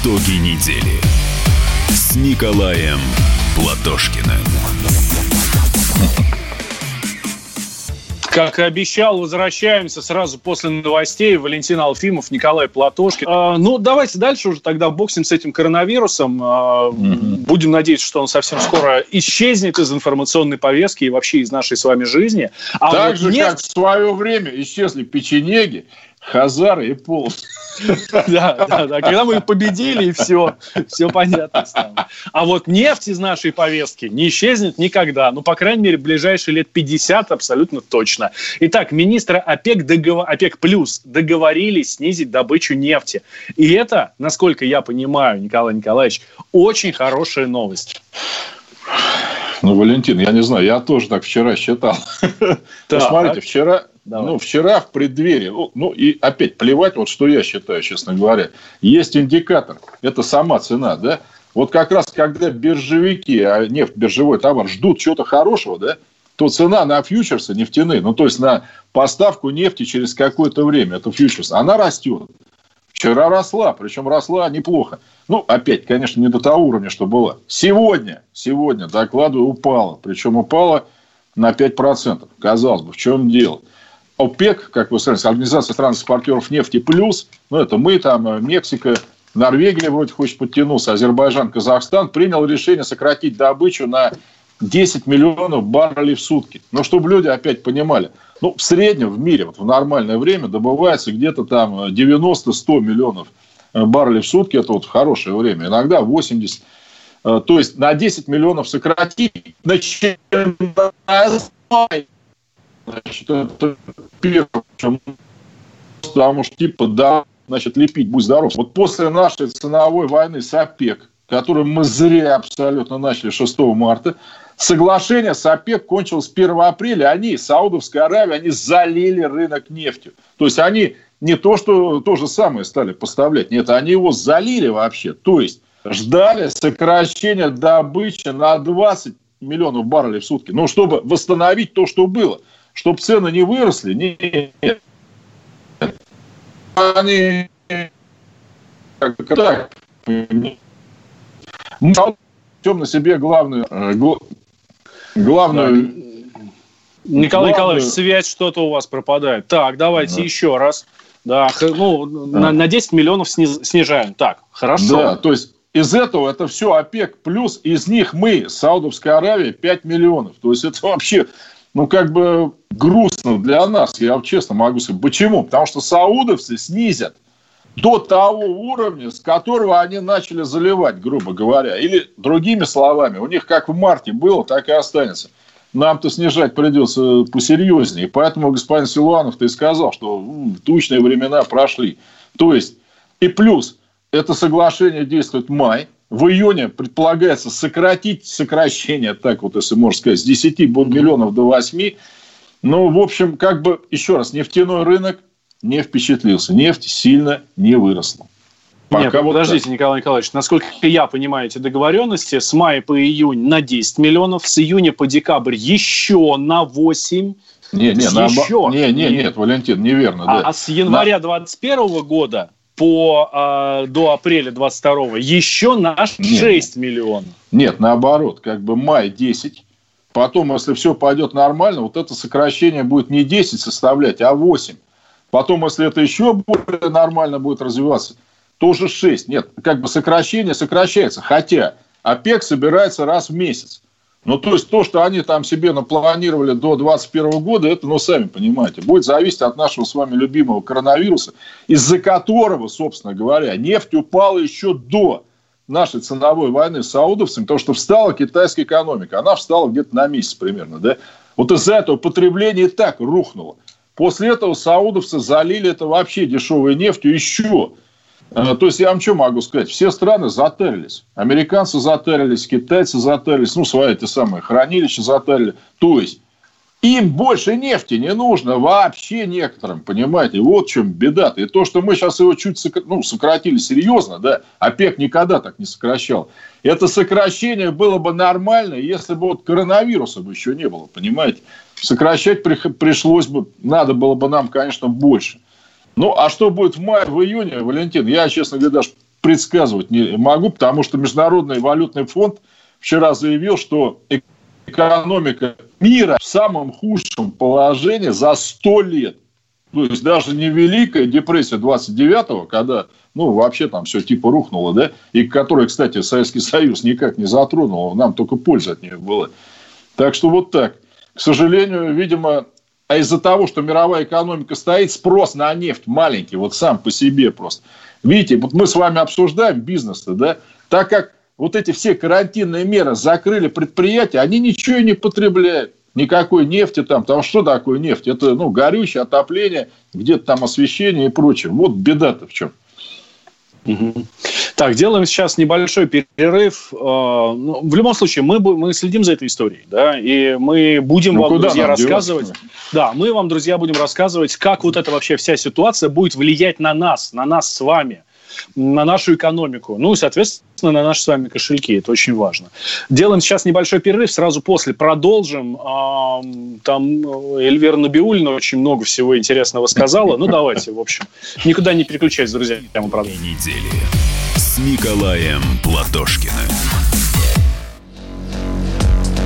Итоги недели с Николаем Платошкиным. Как и обещал, возвращаемся сразу после новостей. Валентин Алфимов, Николай Платошкин. А, ну, давайте дальше уже тогда боксим с этим коронавирусом. А, mm Будем надеяться, что он совсем скоро исчезнет из информационной повестки и вообще из нашей с вами жизни. А так вот же, нефть... как в свое время исчезли печенеги, хазары и полосы. Да, да, да. Когда мы победили, и все, все понятно стало. А вот нефть из нашей повестки не исчезнет никогда. Ну, по крайней мере, в ближайшие лет 50 абсолютно точно. Итак, министры ОПЕК, договор... ОПЕК плюс договорились снизить добычу нефти. И это, насколько я понимаю, Николай Николаевич, очень хорошая новость. Ну, Валентин, я не знаю, я тоже так вчера считал. Посмотрите, вчера Давай. Ну, вчера в преддверии, ну, и опять плевать, вот что я считаю, честно говоря, есть индикатор, это сама цена, да, вот как раз когда биржевики, а нефть, биржевой товар ждут чего-то хорошего, да, то цена на фьючерсы нефтяные, ну, то есть на поставку нефти через какое-то время, это фьючерс, она растет. Вчера росла, причем росла неплохо. Ну, опять, конечно, не до того уровня, что было. Сегодня, сегодня, докладываю, упала. Причем упала на 5%. Казалось бы, в чем дело? ОПЕК, как вы сказали, Организация стран-экспортеров нефти плюс, ну, это мы, там, э, Мексика, Норвегия вроде хочет подтянуться, Азербайджан, Казахстан, принял решение сократить добычу на 10 миллионов баррелей в сутки. Но чтобы люди опять понимали, ну, в среднем в мире, вот в нормальное время добывается где-то там 90-100 миллионов э, баррелей в сутки, это вот хорошее время, иногда 80. Э, то есть на 10 миллионов сократить, начиная Значит, это первое, потому что типа, да, значит, лепить, будь здоров. Вот после нашей ценовой войны с ОПЕК, которую мы зря абсолютно начали 6 марта, соглашение с ОПЕК кончилось 1 апреля. Они, Саудовская Аравия, они залили рынок нефтью. То есть они не то, что то же самое стали поставлять. Нет, они его залили вообще. То есть ждали сокращения добычи на 20 миллионов баррелей в сутки. Ну, чтобы восстановить то, что было чтобы цены не выросли, нет. Они как так, мы на себе главную, э, главную Николай Николаевич, связь что-то у вас пропадает. Так, давайте да. еще раз. Да, ну, да. На, на 10 миллионов сниз, снижаем. Так, хорошо. Да, то есть из этого это все ОПЕК плюс, из них мы, Саудовская Аравия, 5 миллионов. То есть это вообще ну, как бы грустно для нас, я вам честно могу сказать. Почему? Потому что саудовцы снизят до того уровня, с которого они начали заливать, грубо говоря. Или другими словами, у них как в марте было, так и останется. Нам-то снижать придется посерьезнее. Поэтому господин Силуанов-то и сказал, что тучные времена прошли. То есть, и плюс, это соглашение действует в мае, в июне предполагается сократить сокращение, так вот, если можно сказать, с 10 миллионов до 8. Ну, в общем, как бы, еще раз, нефтяной рынок не впечатлился. Нефть сильно не выросла. Пока Нет, вот подождите, так. Николай Николаевич, насколько я понимаю эти договоренности, с мая по июнь на 10 миллионов, с июня по декабрь еще на 8 не, не, еще. Не, не, нет, Валентин, неверно. А, да. а с января 2021 на... года по, э, до апреля 22 еще на 6 нет, миллионов. Нет, наоборот, как бы май 10, потом, если все пойдет нормально, вот это сокращение будет не 10 составлять, а 8. Потом, если это еще более нормально будет развиваться, тоже 6. Нет, как бы сокращение сокращается. Хотя ОПЕК собирается раз в месяц. Ну, то есть, то, что они там себе напланировали до 2021 года, это, ну, сами понимаете, будет зависеть от нашего с вами любимого коронавируса, из-за которого, собственно говоря, нефть упала еще до нашей ценовой войны с саудовцами, потому что встала китайская экономика. Она встала где-то на месяц примерно, да? Вот из-за этого потребление и так рухнуло. После этого саудовцы залили это вообще дешевой нефтью еще то есть, я вам что могу сказать? Все страны затарились. Американцы затарились, китайцы затарились, ну, свои те самые хранилища затарили. То есть, им больше нефти не нужно вообще некоторым, понимаете? Вот в чем беда -то. И то, что мы сейчас его чуть ну, сократили серьезно, да, ОПЕК никогда так не сокращал. Это сокращение было бы нормально, если бы вот коронавируса бы еще не было, понимаете? Сокращать пришлось бы, надо было бы нам, конечно, больше. Ну, а что будет в мае, в июне, Валентин, я, честно говоря, даже предсказывать не могу, потому что Международный валютный фонд вчера заявил, что экономика мира в самом худшем положении за 100 лет. То есть даже не Великая депрессия 29-го, когда ну, вообще там все типа рухнуло, да, и которая, кстати, Советский Союз никак не затронул, нам только польза от нее была. Так что вот так. К сожалению, видимо, а из-за того, что мировая экономика стоит, спрос на нефть маленький, вот сам по себе просто. Видите, вот мы с вами обсуждаем бизнес да, так как вот эти все карантинные меры закрыли предприятия, они ничего не потребляют. Никакой нефти там. Там что такое нефть? Это ну, горючее, отопление, где-то там освещение и прочее. Вот беда-то в чем. Так, делаем сейчас небольшой перерыв. А, ну, в любом случае, мы, мы следим за этой историей, да, и мы будем ну, вам, друзья, рассказывать. Делать? Да, мы вам, друзья, будем рассказывать, как вот эта вообще вся ситуация будет влиять на нас, на нас с вами на нашу экономику, ну и, соответственно, на наши с вами кошельки. Это очень важно. Делаем сейчас небольшой перерыв, сразу после продолжим. Там Эльвира Набиулина очень много всего интересного сказала. Ну, давайте, в общем. Никуда не переключайтесь, друзья. Мы продолжим. Недели с Николаем Платошкиным.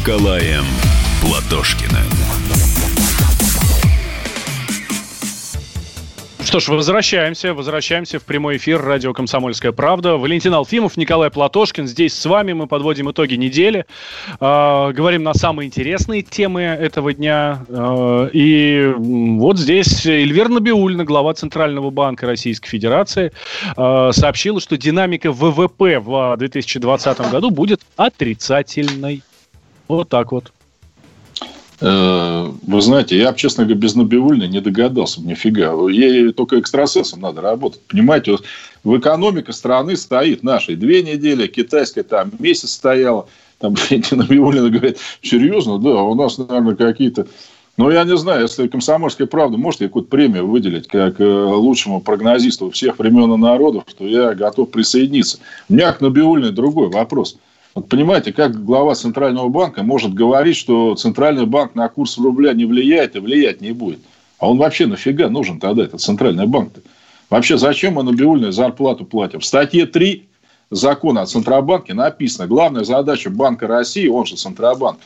Николаем Платошкиным. Что ж, возвращаемся. Возвращаемся в прямой эфир радио «Комсомольская правда». Валентин Алфимов, Николай Платошкин. Здесь с вами мы подводим итоги недели. Э, говорим на самые интересные темы этого дня. Э, и вот здесь Эльвира Набиульна, глава Центрального банка Российской Федерации, э, сообщила, что динамика ВВП в 2020 году будет отрицательной. Вот так вот. Э, вы знаете, я, честно говоря, без Набиульной не догадался нифига. Ей только экстрасенсом надо работать. Понимаете, вот в экономика страны стоит нашей две недели, китайская там месяц стояла. Там Набиулина говорит, серьезно, да, у нас, наверное, какие-то... Ну, я не знаю, если «Комсомольская правда» может какую-то премию выделить как э, лучшему прогнозисту всех времен и народов, то я готов присоединиться. У меня к Набиулиной другой вопрос – вот понимаете, как глава Центрального банка может говорить, что Центральный банк на курс рубля не влияет и влиять не будет? А он вообще нафига нужен тогда, этот Центральный банк-то? Вообще, зачем мы набиульную зарплату платим? В статье 3 закона о Центробанке написано, главная задача Банка России, он же Центробанк,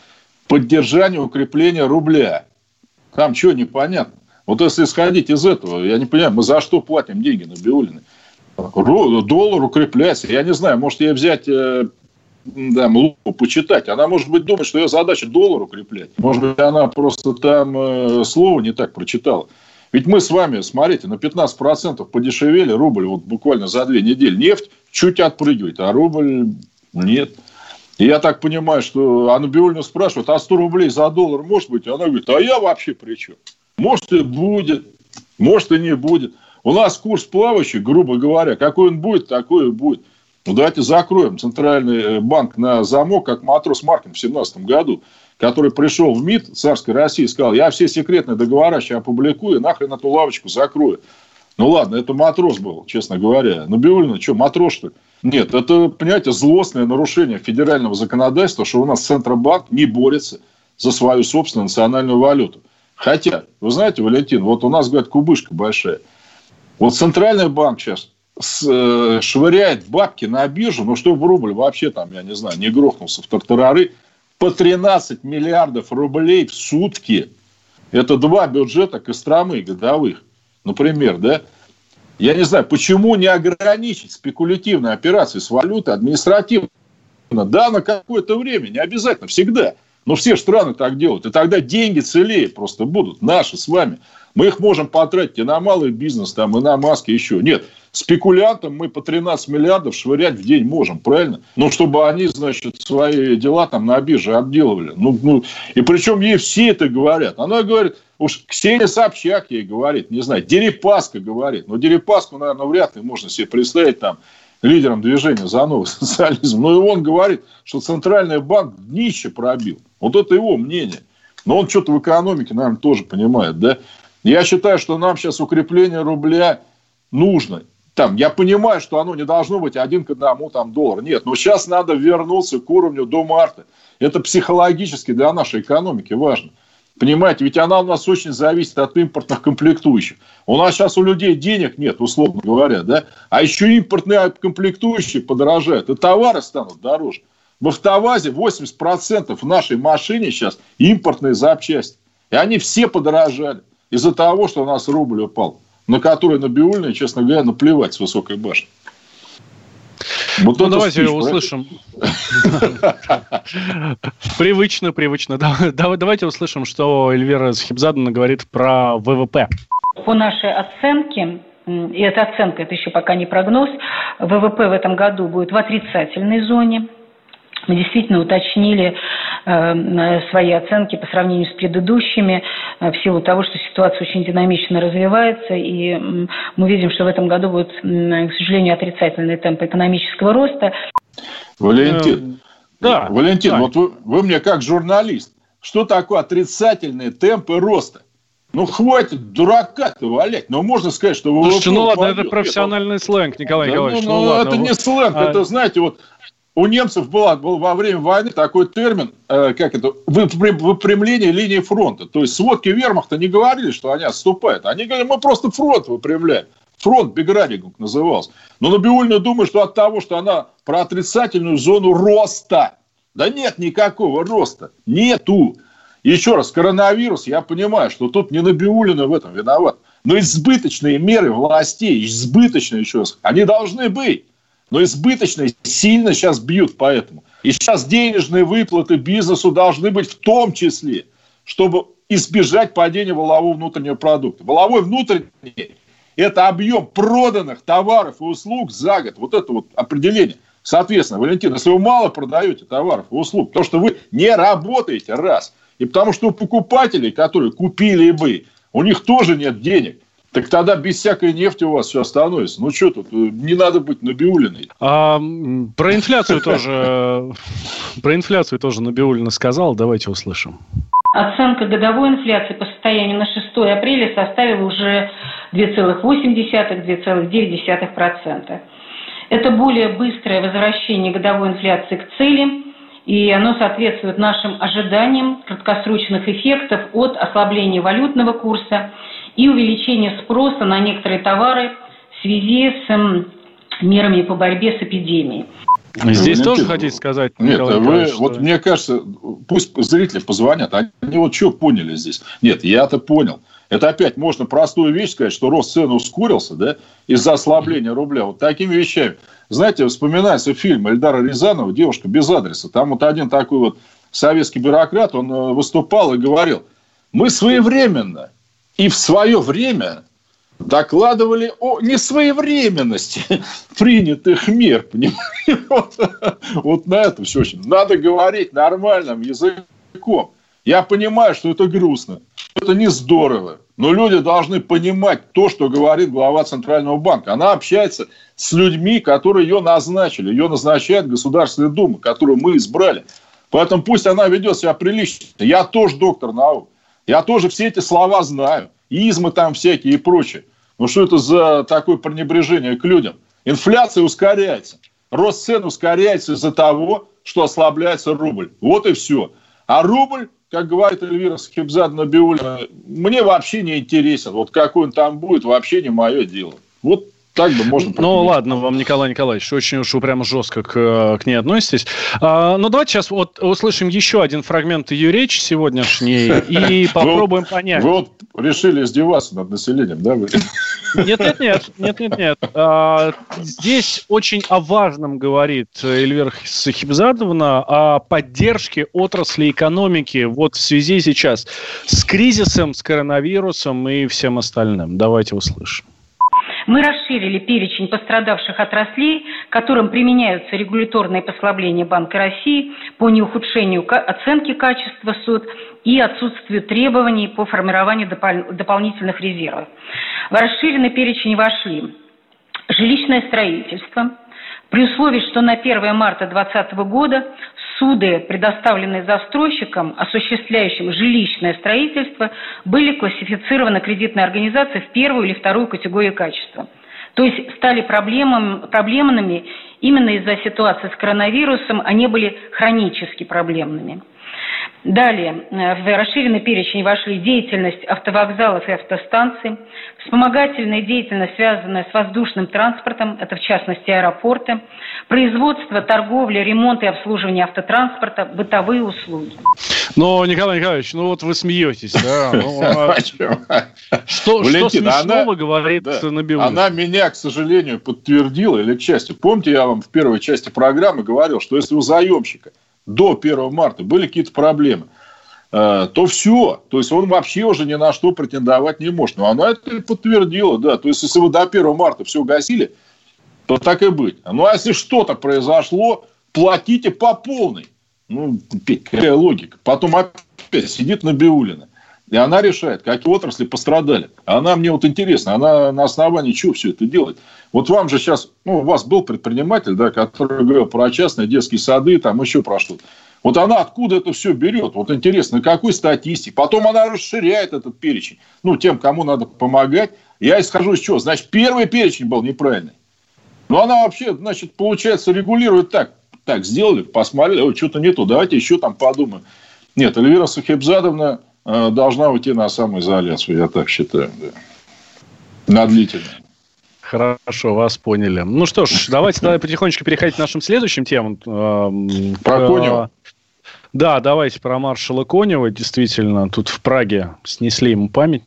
поддержание укрепления рубля. Там что непонятно? Вот если исходить из этого, я не понимаю, мы за что платим деньги на Биулины? Доллар укрепляется. Я не знаю, может, ей взять да, лупу почитать. Она, может быть, думает, что ее задача доллар укреплять. Может быть, она просто там э, слово не так прочитала. Ведь мы с вами, смотрите, на 15% подешевели рубль вот буквально за две недели. Нефть чуть отпрыгивает, а рубль нет. И я так понимаю, что Анна спрашивает, а 100 рублей за доллар может быть? Она говорит, а я вообще при чем? Может и будет, может и не будет. У нас курс плавающий, грубо говоря, какой он будет, такой и будет. Ну, давайте закроем Центральный э, банк на замок, как матрос Маркин в 17 году, который пришел в МИД царской России и сказал, я все секретные договора сейчас опубликую, нахрен эту лавочку закрою. Ну, ладно, это матрос был, честно говоря. Ну, Биулина, что, матрос, что ли? Нет, это, понимаете, злостное нарушение федерального законодательства, что у нас Центробанк не борется за свою собственную национальную валюту. Хотя, вы знаете, Валентин, вот у нас, говорят, кубышка большая. Вот Центральный банк сейчас Э, швыряет бабки на биржу, ну, чтобы рубль вообще там, я не знаю, не грохнулся в тартарары, по 13 миллиардов рублей в сутки. Это два бюджета Костромы годовых, например, да? Я не знаю, почему не ограничить спекулятивные операции с валютой административно? Да, на какое-то время, не обязательно, всегда. Но все страны так делают. И тогда деньги целее просто будут, наши с вами. Мы их можем потратить и на малый бизнес, там, и на маски еще. Нет, спекулянтам мы по 13 миллиардов швырять в день можем, правильно? Ну, чтобы они, значит, свои дела там на бирже обделывали. Ну, ну, и причем ей все это говорят. Она говорит, уж Ксения Собчак ей говорит, не знаю, Дерипаска говорит. Но Дерипаску, наверное, вряд ли можно себе представить там лидером движения за новый социализм. Но и он говорит, что Центральный банк днище пробил. Вот это его мнение. Но он что-то в экономике, наверное, тоже понимает, да? Я считаю, что нам сейчас укрепление рубля нужно. Там, я понимаю, что оно не должно быть один к одному там, доллар. Нет, но сейчас надо вернуться к уровню до марта. Это психологически для нашей экономики важно. Понимаете, ведь она у нас очень зависит от импортных комплектующих. У нас сейчас у людей денег нет, условно говоря, да? А еще импортные комплектующие подорожают, и товары станут дороже. В автовазе 80% в нашей машине сейчас импортные запчасти. И они все подорожали из-за того, что у нас рубль упал, на который на Биульной, честно говоря, наплевать с высокой башни. Вот ну, давайте спич, услышим. Привычно, привычно. Давайте услышим, что Эльвира Схибзадана говорит про ВВП. По нашей оценке, и эта оценка, это еще пока не прогноз, ВВП в этом году будет в отрицательной зоне – мы действительно уточнили э, свои оценки по сравнению с предыдущими э, в силу того, что ситуация очень динамично развивается, и мы видим, что в этом году будет, к сожалению, отрицательный темп экономического роста. Валентин, э, да, Валентин, да. вот вы, вы мне как журналист, что такое отрицательные темпы роста? Ну, хватит дурака-то валять. Но можно сказать, что... Слушайте, ну ладно, это профессиональный сленг, Николай да, Николаевич. Ну, ну, ну ладно. это не сленг, а... это, знаете, вот у немцев была, был во время войны такой термин, э, как это, выпрямление линии фронта. То есть сводки вермахта не говорили, что они отступают. Они говорили, мы просто фронт выпрямляем. Фронт Беградинг назывался. Но Набиульна думает, что от того, что она про отрицательную зону роста. Да нет никакого роста. Нету. Еще раз, коронавирус, я понимаю, что тут не Набиулина в этом виноват. Но избыточные меры властей, избыточные еще раз, они должны быть но избыточные сильно сейчас бьют по этому. И сейчас денежные выплаты бизнесу должны быть в том числе, чтобы избежать падения волового внутреннего продукта. Воловой внутренний – это объем проданных товаров и услуг за год. Вот это вот определение. Соответственно, Валентин, если вы мало продаете товаров и услуг, то что вы не работаете, раз. И потому что у покупателей, которые купили бы, у них тоже нет денег. Так тогда без всякой нефти у вас все становится. Ну что тут, не надо быть Набиулиной. А, про инфляцию тоже, про инфляцию тоже Набиулина сказал. Давайте услышим. Оценка годовой инфляции по состоянию на 6 апреля составила уже 2,8-2,9%. Это более быстрое возвращение годовой инфляции к цели, и оно соответствует нашим ожиданиям краткосрочных эффектов от ослабления валютного курса – и увеличение спроса на некоторые товары в связи с эм, мерами по борьбе с эпидемией. Здесь ну, тоже нет, хотите сказать, Нет, вы, что... вот мне кажется, пусть зрители позвонят, они вот что поняли здесь? Нет, я-то понял. Это опять можно простую вещь сказать, что рост цен ускорился, да, из-за ослабления рубля. Вот такими вещами. Знаете, вспоминается фильм Эльдара Рязанова «Девушка без адреса». Там вот один такой вот советский бюрократ, он э, выступал и говорил, мы своевременно и в свое время докладывали о несвоевременности принятых мер. Вот, вот на это все очень. Надо говорить нормальным языком. Я понимаю, что это грустно, это не здорово. Но люди должны понимать то, что говорит глава Центрального банка. Она общается с людьми, которые ее назначили. Ее назначает Государственная Дума, которую мы избрали. Поэтому пусть она ведет себя прилично. Я тоже доктор наук. Я тоже все эти слова знаю. Измы там всякие и прочее. Ну что это за такое пренебрежение к людям? Инфляция ускоряется. Рост цен ускоряется из-за того, что ослабляется рубль. Вот и все. А рубль, как говорит Эльвира Схибзадна Биулина, мне вообще не интересен. Вот какой он там будет, вообще не мое дело. Вот Так бы можно... Ну, ладно, вам, Николай Николаевич, очень уж прямо жестко к, к ней относитесь. А, ну, давайте сейчас вот услышим еще один фрагмент ее речи сегодняшней и попробуем понять. Вы вот решили издеваться над населением, да? Нет, нет, нет, нет, нет, нет. А, здесь очень о важном говорит Эльвира Сахибзадовна, о поддержке отрасли экономики вот в связи сейчас с кризисом, с коронавирусом и всем остальным. Давайте услышим. Мы расширили перечень пострадавших отраслей, которым применяются регуляторные послабления Банка России по неухудшению оценки качества суд и отсутствию требований по формированию дополнительных резервов. В расширенный перечень вошли жилищное строительство, при условии, что на 1 марта 2020 года суды, предоставленные застройщикам, осуществляющим жилищное строительство, были классифицированы кредитной организацией в первую или вторую категорию качества. То есть стали проблемами, проблемными именно из-за ситуации с коронавирусом, они были хронически проблемными. Далее, э, в расширенный перечень вошли деятельность автовокзалов и автостанций, вспомогательная деятельность, связанная с воздушным транспортом, это в частности аэропорты, производство, торговля, ремонт и обслуживание автотранспорта, бытовые услуги. Но, Николай Николаевич, ну вот вы смеетесь, да? Ну, а что смешного говорит Набиуллина? Она меня, к сожалению, подтвердила, или к счастью. Помните, я вам в первой части программы говорил, что если у заемщика – до 1 марта были какие-то проблемы, э, то все. То есть он вообще уже ни на что претендовать не может. Но она это подтвердила, да. То есть если вы до 1 марта все гасили, то так и быть. Ну, а если что-то произошло, платите по полной. Ну, какая логика. Потом опять сидит на Биулина. И она решает, какие отрасли пострадали. Она мне вот интересно, она на основании чего все это делает? Вот вам же сейчас, ну, у вас был предприниматель, да, который говорил про частные детские сады, там еще про что-то. Вот она откуда это все берет? Вот интересно, какой статистике? Потом она расширяет этот перечень. Ну, тем, кому надо помогать. Я исхожу из чего? Значит, первый перечень был неправильный. Но она вообще, значит, получается, регулирует так. Так, сделали, посмотрели, что-то не то, давайте еще там подумаем. Нет, Эльвира Сахибзадовна должна уйти на самоизоляцию, я так считаю. Да. На длительную. Хорошо, вас поняли. Ну что ж, давайте тогда потихонечку переходить к нашим следующим темам. Эм, про Конева? Да, давайте про маршала Конева. Действительно, тут в Праге снесли ему память.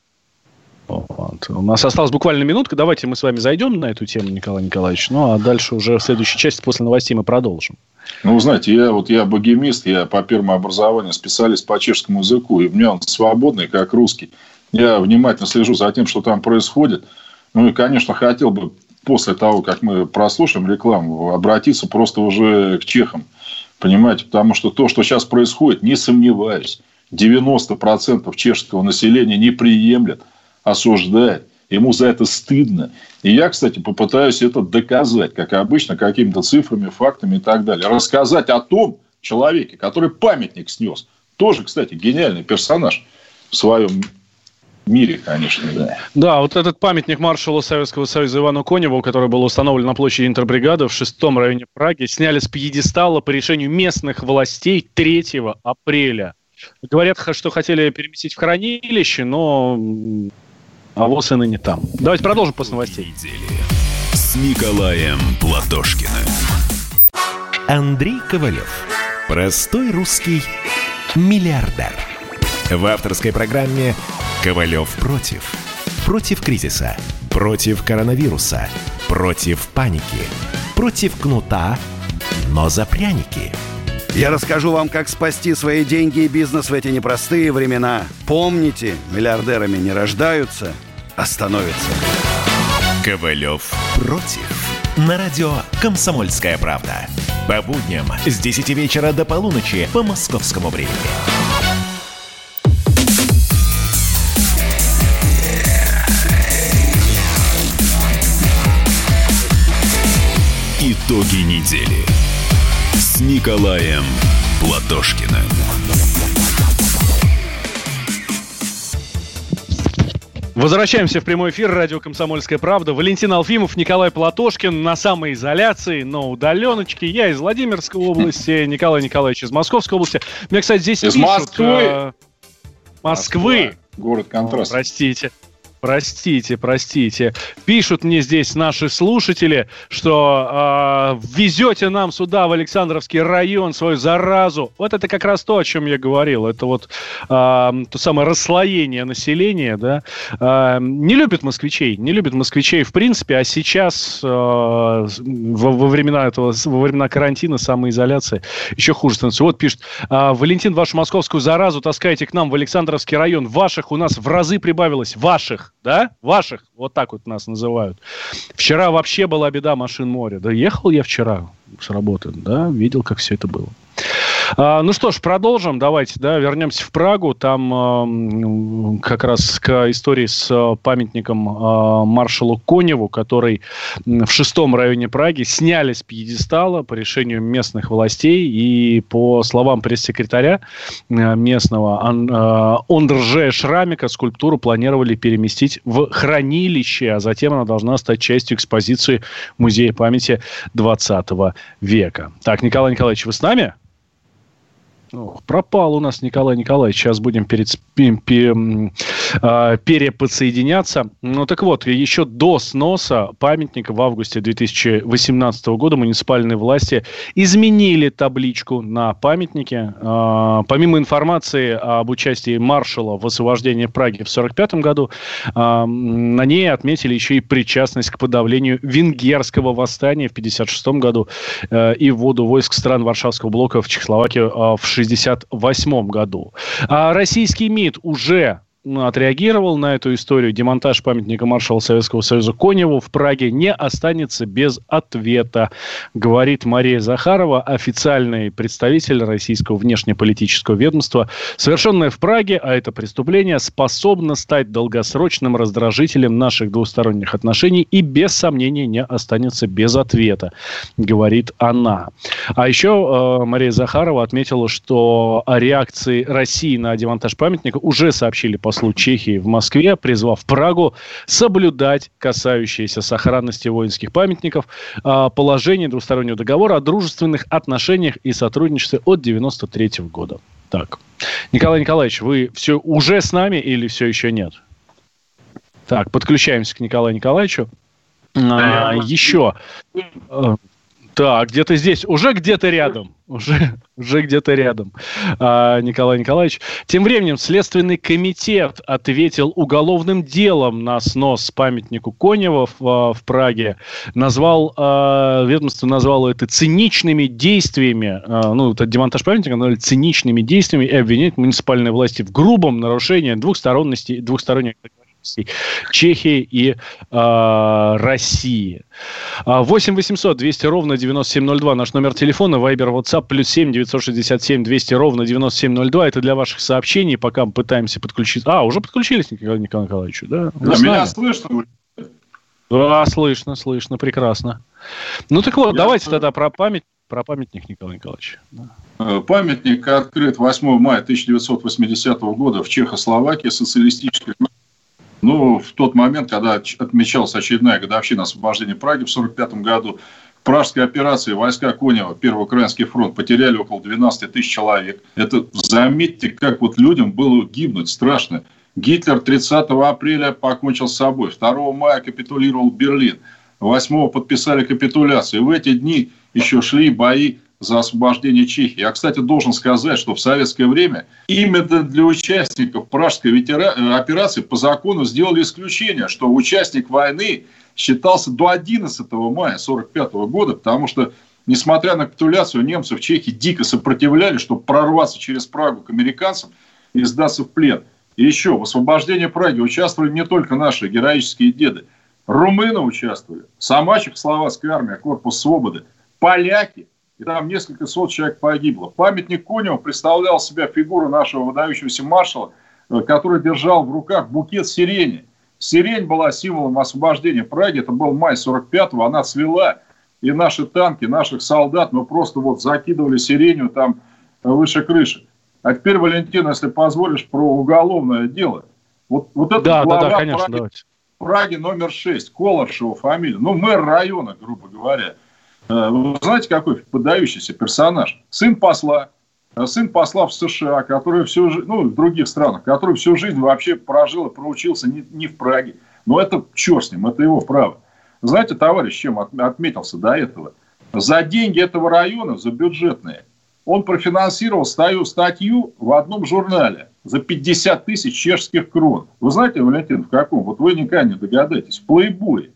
Вот. У нас осталась буквально минутка. Давайте мы с вами зайдем на эту тему, Николай Николаевич. Ну, а дальше уже в следующей части после новостей мы продолжим. Ну, знаете, я вот я богемист, я по первому образованию специалист по чешскому языку, и у меня он свободный, как русский. Я внимательно слежу за тем, что там происходит. Ну, и, конечно, хотел бы после того, как мы прослушаем рекламу, обратиться просто уже к чехам. Понимаете, потому что то, что сейчас происходит, не сомневаюсь, 90% чешского населения не приемлет, осуждает Ему за это стыдно. И я, кстати, попытаюсь это доказать, как обычно, какими-то цифрами, фактами и так далее. Рассказать о том человеке, который памятник снес. Тоже, кстати, гениальный персонаж в своем мире, конечно, да. Да, вот этот памятник маршала Советского Союза Ивану Коневу, который был установлен на площади Интербригады в шестом районе Праги, сняли с пьедестала по решению местных властей 3 апреля. Говорят, что хотели переместить в хранилище, но а вот и ныне там. Давайте продолжим после новостей. С Николаем Платошкиным. Андрей Ковалев. Простой русский миллиардер. В авторской программе «Ковалев против». Против кризиса, против коронавируса, против паники, против кнута, но за пряники – я расскажу вам, как спасти свои деньги и бизнес в эти непростые времена. Помните, миллиардерами не рождаются, остановится. Ковалев против. На радио «Комсомольская правда». По будням с 10 вечера до полуночи по московскому времени. Итоги недели с Николаем Платошкиным. Возвращаемся в прямой эфир. Радио «Комсомольская правда». Валентин Алфимов, Николай Платошкин на самоизоляции, но удаленочке. Я из Владимирской области, Николай Николаевич из Московской области. Меня, кстати, здесь из пишут... Москвы. Э, Москвы. Москва. Город контраст. О, простите. Простите, простите. Пишут мне здесь наши слушатели, что э, везете нам сюда, в Александровский район, свою заразу. Вот это как раз то, о чем я говорил. Это вот э, то самое расслоение населения. Да? Э, не любят москвичей. Не любят москвичей в принципе. А сейчас, э, во, во, времена этого, во времена карантина, самоизоляции, еще хуже становится. Вот пишет, э, Валентин, вашу московскую заразу таскайте к нам в Александровский район. Ваших у нас в разы прибавилось. Ваших да, ваших, вот так вот нас называют. Вчера вообще была беда машин моря. Да ехал я вчера с работы, да, видел, как все это было. А, ну что ж, продолжим. Давайте, да, вернемся в Прагу. Там э, как раз к истории с э, памятником маршалу Коневу, который в шестом районе Праги сняли с пьедестала по решению местных властей. И по словам пресс-секретаря э, местного Ондрже Шрамика, скульптуру планировали переместить в хранилище, а затем она должна стать частью экспозиции Музея памяти 20 века. Так, Николай Николаевич, вы с нами? Ох, пропал у нас Николай Николаевич. Сейчас будем перед, а, переподсоединяться. Ну так вот, еще до сноса памятника в августе 2018 года муниципальные власти изменили табличку на памятнике. А, помимо информации об участии маршала в освобождении Праги в 1945 году, а, на ней отметили еще и причастность к подавлению венгерского восстания в 1956 году э, и вводу войск стран Варшавского блока в Чехословакию в 1968 году. А российский МИД уже отреагировал на эту историю. Демонтаж памятника маршала Советского Союза Коневу в Праге не останется без ответа, говорит Мария Захарова, официальный представитель российского внешнеполитического ведомства. Совершенное в Праге, а это преступление, способно стать долгосрочным раздражителем наших двусторонних отношений и без сомнения не останется без ответа, говорит она. А еще э, Мария Захарова отметила, что о реакции России на демонтаж памятника уже сообщили по послу Чехии в Москве, призвав Прагу соблюдать касающиеся сохранности воинских памятников а, положение двустороннего договора о дружественных отношениях и сотрудничестве от 1993 года. Так, Николай Николаевич, вы все уже с нами или все еще нет? Так, подключаемся к Николаю Николаевичу. А, еще. Так, где-то здесь, уже где-то рядом. Уже, уже где-то рядом, а, Николай Николаевич. Тем временем Следственный комитет ответил уголовным делом на снос памятнику Конева в, а, в Праге. Назвал, а, ведомство назвало это циничными действиями, а, ну, это демонтаж памятника, но циничными действиями и обвиняет муниципальные власти в грубом нарушении двухсторонности, двухсторонних властей Чехии и э, России. 8 800 200 ровно 9702 наш номер телефона, Вайбер, WhatsApp, плюс 7 967 200 ровно 9702. Это для ваших сообщений, пока мы пытаемся подключиться. А, уже подключились, Николай Николаевич, да? Вы да меня слышно? Да, слышно, слышно, прекрасно. Ну так вот, Я давайте слышу. тогда про память. Про памятник Николай Николаевич. Памятник открыт 8 мая 1980 года в Чехословакии социалистической ну, в тот момент, когда отмечалась очередная годовщина освобождения Праги в 1945 году, в пражской операции войска Конева, Первый Украинский фронт, потеряли около 12 тысяч человек. Это, заметьте, как вот людям было гибнуть страшно. Гитлер 30 апреля покончил с собой, 2 мая капитулировал Берлин, 8 подписали капитуляцию. В эти дни еще шли бои за освобождение Чехии. Я, кстати, должен сказать, что в советское время именно для участников пражской ветера... Э, операции по закону сделали исключение, что участник войны считался до 11 мая 1945 года, потому что, несмотря на капитуляцию, немцы в Чехии дико сопротивлялись, чтобы прорваться через Прагу к американцам и сдаться в плен. И еще, в освобождении Праги участвовали не только наши героические деды. Румыны участвовали, сама Чехословацкая армия, Корпус Свободы, поляки – и там несколько сот человек погибло. Памятник Коневу представлял себя фигуру нашего выдающегося маршала, э, который держал в руках букет сирени. Сирень была символом освобождения Праги, это был май 45-го, она цвела, и наши танки, наших солдат мы просто вот закидывали сиренью там выше крыши. А теперь, Валентин, если позволишь, про уголовное дело. Вот, вот это да, глава да, да, конечно, Праги, Праги номер 6, Колоршева фамилия, ну, мэр района, грубо говоря – Э, вы знаете, какой подающийся персонаж? Сын посла, сын посла в США, который всю жизнь, ну, в других странах, который всю жизнь вообще прожил и проучился не, не в Праге. Но это черт с ним, это его право. Знаете, товарищ, чем отметился до этого? За деньги этого района, за бюджетные, он профинансировал стою статью в одном журнале за 50 тысяч чешских крон. Вы знаете, Валентин, в каком? Вот вы никогда не догадаетесь. В плейбое.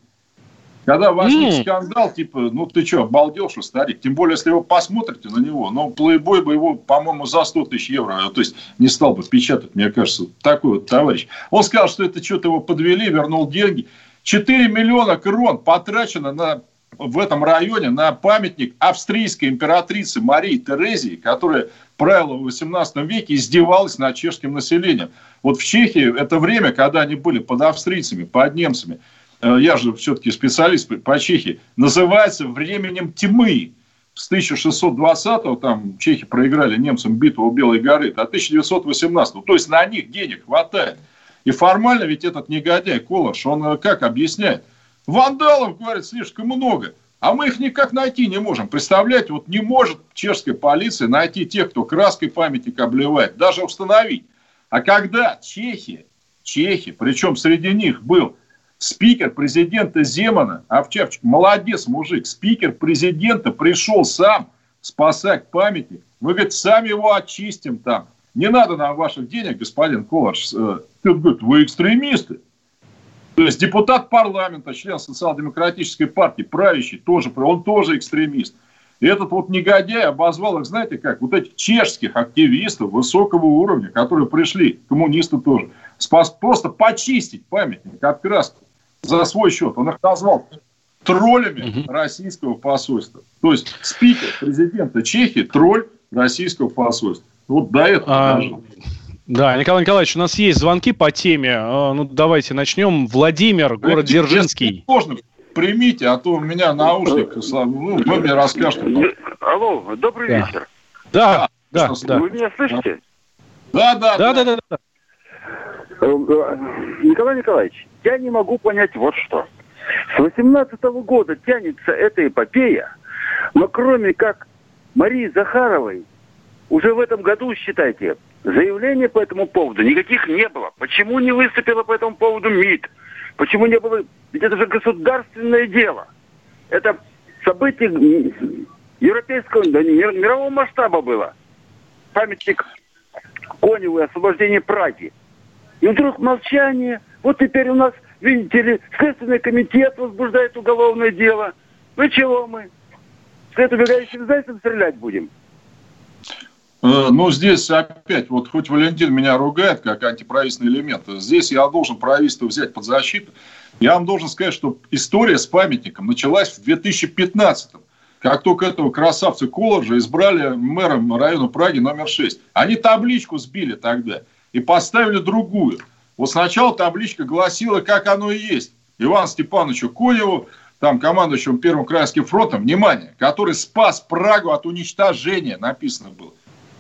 Когда возник mm. скандал, типа, ну ты что, обалдел, что старик? Тем более, если вы посмотрите на него, ну, плейбой бы его, по-моему, за 100 тысяч евро, то есть не стал бы печатать, мне кажется, такой вот товарищ. Он сказал, что это что-то его подвели, вернул деньги. 4 миллиона крон потрачено на, в этом районе на памятник австрийской императрице Марии Терезии, которая правила в 18 веке издевалась над чешским населением. Вот в Чехии это время, когда они были под австрийцами, под немцами – я же все-таки специалист по Чехии, называется «Временем тьмы». С 1620-го там чехи проиграли немцам битву у Белой горы, а 1918 то есть на них денег хватает. И формально ведь этот негодяй Колош, он э, как объясняет? Вандалов, говорит, слишком много. А мы их никак найти не можем. Представляете, вот не может чешская полиция найти тех, кто краской памятник обливает, даже установить. А когда чехи, чехи, причем среди них был спикер президента Земана, Овчарчик, молодец мужик, спикер президента пришел сам спасать памятник. Мы, говорит, сами его очистим там. Не надо нам ваших денег, господин Колаш. Э, ты говорит, вы экстремисты. То есть депутат парламента, член социал-демократической партии, правящий, тоже, он тоже экстремист. И этот вот негодяй обозвал их, знаете как, вот этих чешских активистов высокого уровня, которые пришли, коммунисты тоже, спас, просто почистить памятник от краски за свой счет. Он их назвал троллями угу. российского посольства. То есть спикер президента Чехии тролль российского посольства. Вот до этого а. Да, Николай Николаевич, у нас есть звонки по теме. А, ну, давайте начнем. Владимир, город Дзержинский. Можно примите, а то у меня наушник, ну, вы мне расскажете. Алло, добрый да. вечер. Да, да, да. да. Вы меня слышите? Да, да, да. Да, да, да. да. Э, э, Николай Николаевич, я не могу понять вот что. С 18 -го года тянется эта эпопея, но кроме как Марии Захаровой, уже в этом году, считайте, заявления по этому поводу никаких не было. Почему не выступила по этому поводу МИД? Почему не было? Ведь это же государственное дело. Это событие европейского, да, мирового масштаба было. Памятник Коневу и освобождение Праги. И вдруг молчание. Вот теперь у нас, видите ли, Следственный комитет возбуждает уголовное дело. Ну чего мы? След убегающим зайцем стрелять будем? Э, ну, здесь опять, вот хоть Валентин меня ругает как антиправительственный элемент, здесь я должен правительство взять под защиту. Я вам должен сказать, что история с памятником началась в 2015 -м. Как только этого красавца Колоржа избрали мэром района Праги номер 6. Они табличку сбили тогда и поставили другую. Вот сначала табличка гласила, как оно и есть. Иван Степановичу Коневу, там командующему Первым Крайским фронтом, внимание, который спас Прагу от уничтожения, написано было.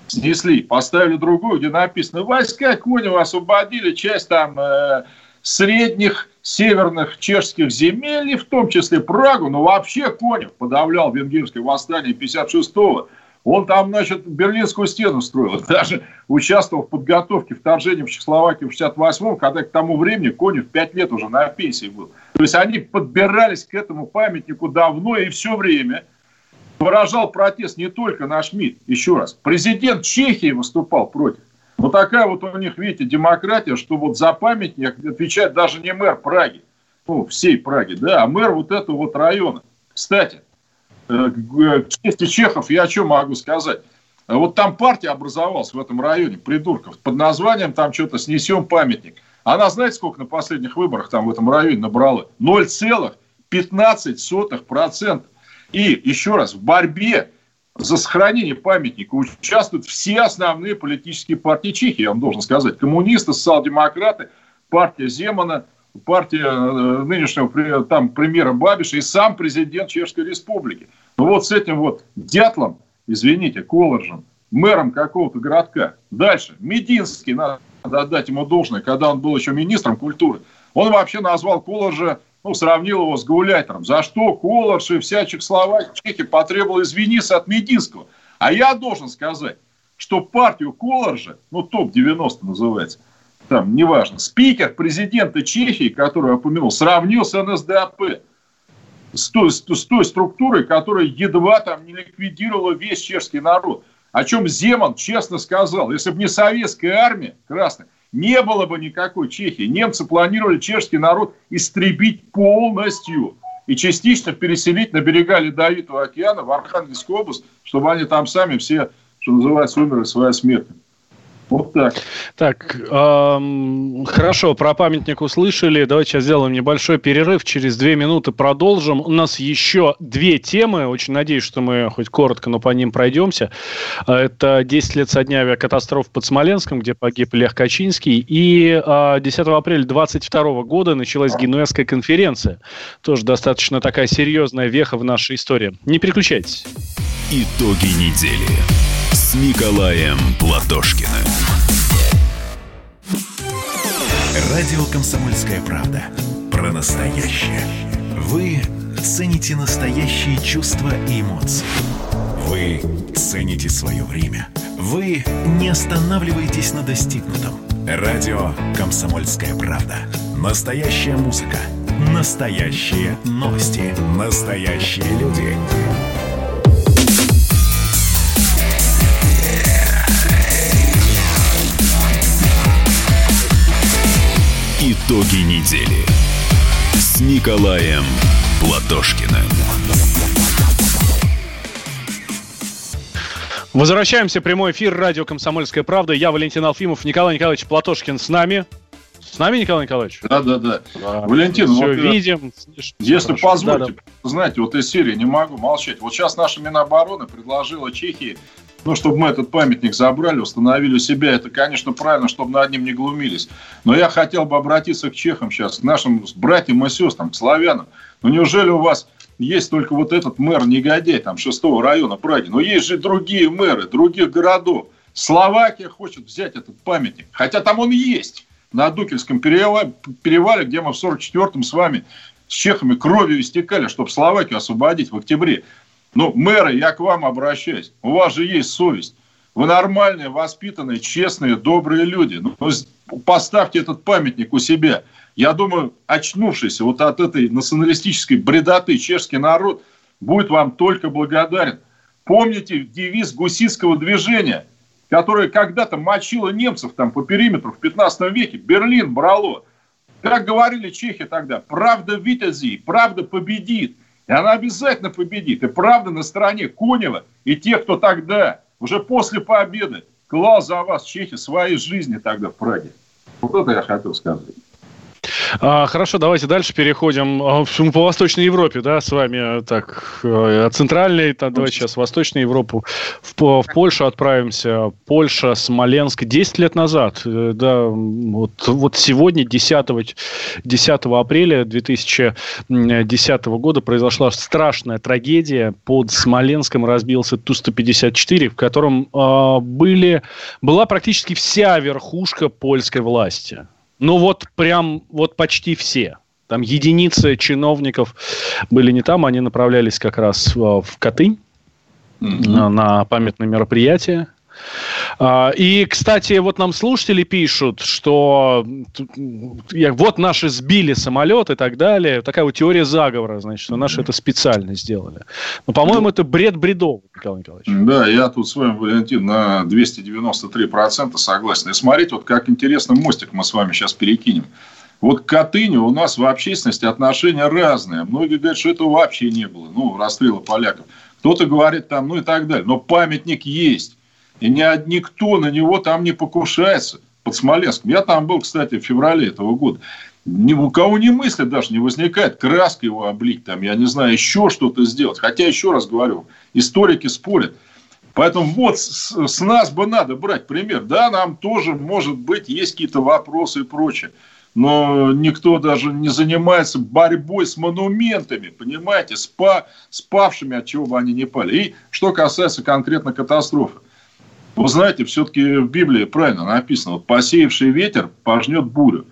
Снесли, поставили другую, где написано, войска Конева освободили часть там э, средних северных чешских земель, в том числе Прагу, но вообще Конев подавлял венгерское восстание 56-го он там, значит, Берлинскую стену строил. Даже участвовал в подготовке вторжения в Чехословакию в 68-м, когда к тому времени Конев 5 лет уже на пенсии был. То есть они подбирались к этому памятнику давно и все время выражал протест не только наш МИД, еще раз. Президент Чехии выступал против. Но такая вот у них, видите, демократия, что вот за памятник отвечает даже не мэр Праги, ну, всей Праги, да, а мэр вот этого вот района. Кстати, к чести чехов я что могу сказать? Вот там партия образовалась в этом районе, придурков, под названием там что-то «Снесем памятник». Она знаете, сколько на последних выборах там в этом районе набрала? 0,15%. И еще раз, в борьбе за сохранение памятника участвуют все основные политические партии Чехии, я вам должен сказать. Коммунисты, социал-демократы, партия Земана, партия э, нынешнего там, премьера Бабиша и сам президент Чешской Республики. Ну вот с этим вот дятлом, извините, Колоржем, мэром какого-то городка. Дальше. Мединский, надо отдать ему должное, когда он был еще министром культуры. Он вообще назвал Колоржа, ну, сравнил его с гауляйтером. За что Колорж и вся Чехословакия, Чехия потребовала извиниться от Мединского. А я должен сказать, что партию Колоржа, ну, ТОП-90 называется, там, неважно, спикер президента Чехии, который упомянул, сравнил с НСДАП с той, с той структурой, которая едва там не ликвидировала весь чешский народ. О чем Земан честно сказал, если бы не советская армия красная, не было бы никакой Чехии. Немцы планировали чешский народ истребить полностью и частично переселить на берега Ледовитого океана в Архангельскую область, чтобы они там сами все, что называется, умерли своей смертью. Вот так. Так, эм, хорошо, про памятник услышали. Давайте сейчас сделаем небольшой перерыв. Через две минуты продолжим. У нас еще две темы. Очень надеюсь, что мы хоть коротко, но по ним пройдемся. Это 10 лет со дня авиакатастроф под Смоленском, где погиб Лех Качинский. И э, 10 апреля 2022 года началась Генуэзская конференция. Тоже достаточно такая серьезная веха в нашей истории. Не переключайтесь. Итоги недели с Николаем Платошкиным. Радио «Комсомольская правда». Про настоящее. Вы цените настоящие чувства и эмоции. Вы цените свое время. Вы не останавливаетесь на достигнутом. Радио «Комсомольская правда». Настоящая музыка. Настоящие новости. Настоящие люди. Итоги недели с Николаем Платошкиным. Возвращаемся. Прямой эфир. Радио «Комсомольская правда». Я Валентин Алфимов. Николай Николаевич Платошкин с нами. С нами, Николай Николаевич? Да, да, да. да Валентин, все вот, видим. Слышим, если хорошо. позволите, да, да. знаете, вот из серии не могу молчать. Вот сейчас наша Минобороны предложила Чехии ну, чтобы мы этот памятник забрали, установили у себя, это, конечно, правильно, чтобы над ним не глумились. Но я хотел бы обратиться к чехам сейчас, к нашим братьям и сестрам, к славянам. Ну, неужели у вас есть только вот этот мэр-негодяй, там, шестого района Праги? Но есть же другие мэры, других городов. Словакия хочет взять этот памятник, хотя там он есть, на Дукельском перевале, перевале где мы в 44-м с вами с чехами кровью истекали, чтобы Словакию освободить в октябре. Ну, мэры, я к вам обращаюсь. У вас же есть совесть. Вы нормальные, воспитанные, честные, добрые люди. Ну, поставьте этот памятник у себя. Я думаю, очнувшийся вот от этой националистической бредоты чешский народ будет вам только благодарен. Помните девиз гуситского движения, которое когда-то мочило немцев там по периметру в 15 веке, Берлин брало. Как говорили чехи тогда, правда витязей, правда победит. И она обязательно победит. И правда на стороне Конева и тех, кто тогда, уже после победы, клал за вас чехи своей жизни тогда в Праге. Вот это я хотел сказать. А, хорошо, давайте дальше переходим а, по Восточной Европе, да, с вами так, э, центральной, так, давайте сейчас Восточную Европу, в, в Польшу отправимся, Польша, Смоленск, 10 лет назад, э, да, вот, вот сегодня, 10, 10 апреля 2010 года произошла страшная трагедия, под Смоленском разбился Ту-154, в котором э, были, была практически вся верхушка польской власти. Ну вот прям, вот почти все. Там единицы чиновников были не там, они направлялись как раз в Катынь mm-hmm. на, на памятное мероприятие. А, и, кстати, вот нам слушатели пишут, что вот наши сбили самолет и так далее. Такая вот теория заговора, значит, что наши это специально сделали. Но, по-моему, это бред бредов, Николай Николаевич. Да, я тут с вами, Валентин, на 293% согласен. И смотрите, вот как интересно мостик мы с вами сейчас перекинем. Вот к Катыню у нас в общественности отношения разные. Многие говорят, что этого вообще не было. Ну, расстрела поляков. Кто-то говорит там, ну и так далее. Но памятник есть. И ни, никто на него там не покушается под Смоленском. Я там был, кстати, в феврале этого года. Ни у кого не мысли даже не возникает краской его облить, там, я не знаю, еще что-то сделать. Хотя, еще раз говорю, историки спорят. Поэтому вот с, с нас бы надо брать пример. Да, нам тоже, может быть, есть какие-то вопросы и прочее. Но никто даже не занимается борьбой с монументами, понимаете, спа, спавшими, от чего бы они не пали. И что касается конкретно катастрофы. Вы знаете, все-таки в Библии правильно написано, вот посеявший ветер пожнет бурю.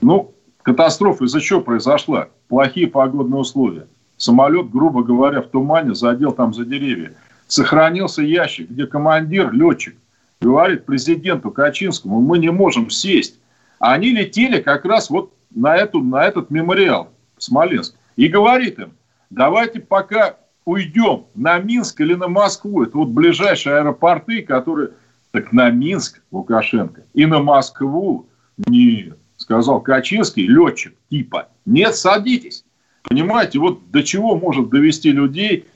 Ну, катастрофа из-за чего произошла? Плохие погодные условия. Самолет, грубо говоря, в тумане задел там за деревья. Сохранился ящик, где командир, летчик, говорит президенту Качинскому, мы не можем сесть. А они летели как раз вот на, эту, на этот мемориал в Смоленск. И говорит им, давайте пока уйдем на Минск или на Москву. Это вот ближайшие аэропорты, которые... Так на Минск Лукашенко и на Москву нет. Сказал Качинский, летчик типа, нет, садитесь. Понимаете, вот до чего может довести людей,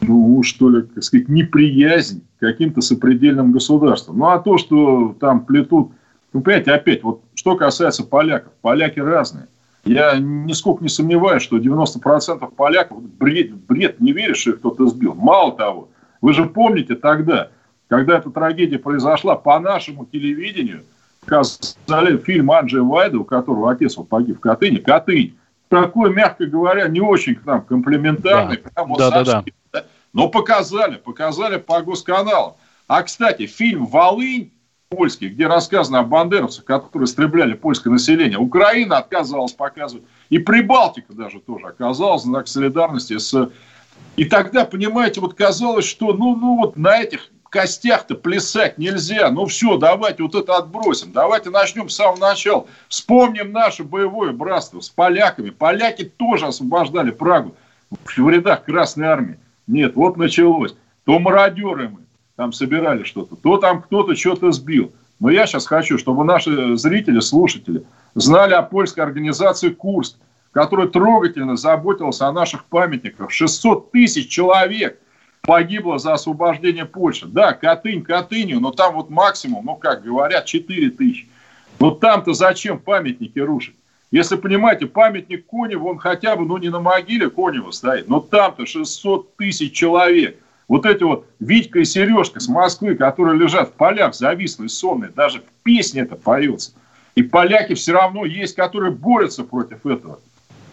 ну, что ли, так сказать, неприязнь к каким-то сопредельным государствам. Ну, а то, что там плетут... Ну, понимаете, опять, вот что касается поляков. Поляки разные. Я нисколько не сомневаюсь, что 90% поляков бред, бред не веришь, что их кто-то сбил. Мало того, вы же помните тогда, когда эта трагедия произошла, по нашему телевидению показали фильм Анджея Вайда, у которого отец вот погиб в Катыни, Катынь. Такой, мягко говоря, не очень к нам комплиментарный, да. прямо да, да, да. да. Но показали, показали по госканалам. А, кстати, фильм «Волынь» польский, где рассказано о бандеровцах, которые истребляли польское население. Украина отказалась показывать. И Прибалтика даже тоже оказалась знак солидарности с... И тогда, понимаете, вот казалось, что ну, ну вот на этих костях-то плясать нельзя. Ну все, давайте вот это отбросим. Давайте начнем с самого начала. Вспомним наше боевое братство с поляками. Поляки тоже освобождали Прагу в рядах Красной Армии. Нет, вот началось. То мародеры мы, там собирали что-то, то там кто-то что-то сбил. Но я сейчас хочу, чтобы наши зрители, слушатели знали о польской организации «Курск», которая трогательно заботилась о наших памятниках. 600 тысяч человек погибло за освобождение Польши. Да, Катынь, Катынью, но там вот максимум, ну как говорят, 4 тысячи. Но там-то зачем памятники рушить? Если понимаете, памятник Коневу, он хотя бы, ну не на могиле Конева стоит, но там-то 600 тысяч человек – вот эти вот Витька и Сережка с Москвы, которые лежат в полях завислые, сонные, даже в песне это поется. И поляки все равно есть, которые борются против этого.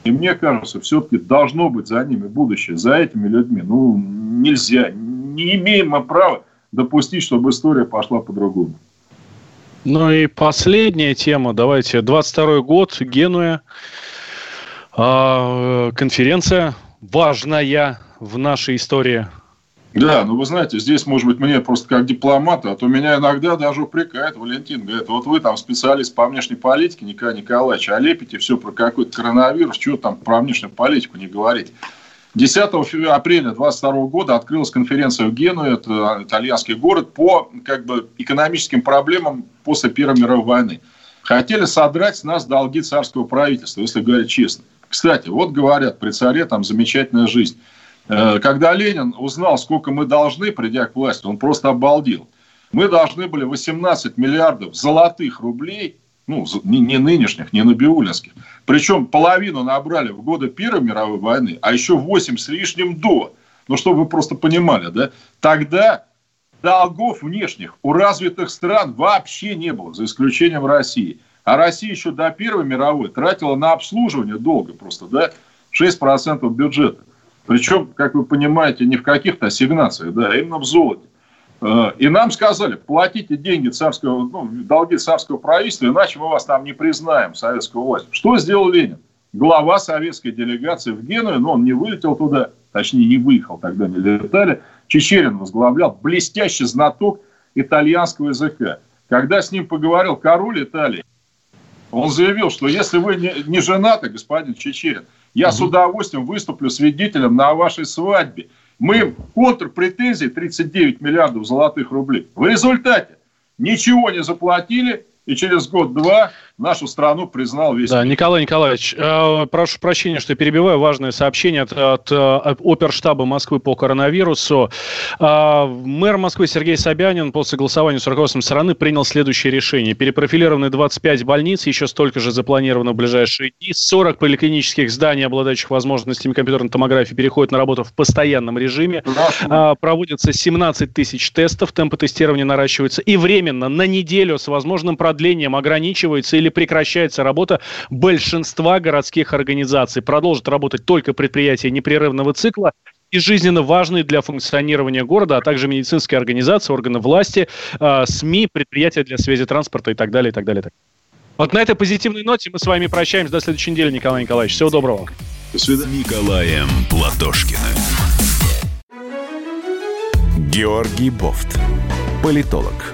И мне кажется, все-таки должно быть за ними будущее, за этими людьми. Ну, нельзя, не имеем мы права допустить, чтобы история пошла по-другому. Ну и последняя тема, давайте, 22 год, Генуя, а, конференция важная в нашей истории – да, ну вы знаете, здесь, может быть, мне просто как дипломата, а то меня иногда даже упрекает Валентин, говорит, вот вы там специалист по внешней политике, Николай Николаевич, а лепите все про какой-то коронавирус, чего там про внешнюю политику не говорить. 10 апреля 2022 года открылась конференция в Генуе, это итальянский город, по как бы, экономическим проблемам после Первой мировой войны. Хотели содрать с нас долги царского правительства, если говорить честно. Кстати, вот говорят, при царе там замечательная жизнь. Э, когда Ленин узнал, сколько мы должны, придя к власти, он просто обалдел. Мы должны были 18 миллиардов золотых рублей, ну, не, не нынешних, не набиулинских. Причем половину набрали в годы Первой мировой войны, а еще 8 с лишним до. Ну, чтобы вы просто понимали, да? Тогда долгов внешних у развитых стран вообще не было, за исключением России. А Россия еще до Первой мировой тратила на обслуживание долга просто, да, 6% бюджета. Причем, как вы понимаете, не в каких-то ассигнациях, да, а именно в золоте. Э, и нам сказали, платите деньги царского, ну, долги царского правительства, иначе мы вас там не признаем, советскую власть. Что сделал Ленин? Глава советской делегации в Геную, но он не вылетел туда, точнее не выехал, тогда не летали. Чечерин возглавлял, блестящий знаток итальянского языка. Когда с ним поговорил король Италии, он заявил, что если вы не, не женаты, господин Чечерин, я угу. с удовольствием выступлю свидетелем на вашей свадьбе. Мы контрпретензии 39 миллиардов золотых рублей. В результате ничего не заплатили, и через год-два нашу страну признал весь Да, мир. Николай Николаевич, э, прошу прощения, что перебиваю. Важное сообщение от, от, от оперштаба Москвы по коронавирусу. Э, мэр Москвы Сергей Собянин после голосования с руководством страны принял следующее решение. Перепрофилированы 25 больниц, еще столько же запланировано в ближайшие дни. 40 поликлинических зданий, обладающих возможностями компьютерной томографии, переходят на работу в постоянном режиме. Э, проводится 17 тысяч тестов, темпы тестирования наращиваются. И временно, на неделю, с возможным продлением, ограничивается или прекращается работа большинства городских организаций. Продолжат работать только предприятия непрерывного цикла и жизненно важные для функционирования города, а также медицинские организации, органы власти, э, СМИ, предприятия для связи транспорта и так далее, и так далее. Вот на этой позитивной ноте мы с вами прощаемся до следующей недели, Николай Николаевич. Всего доброго. До свидания. Николаем Платошкиным. Георгий Бофт Политолог,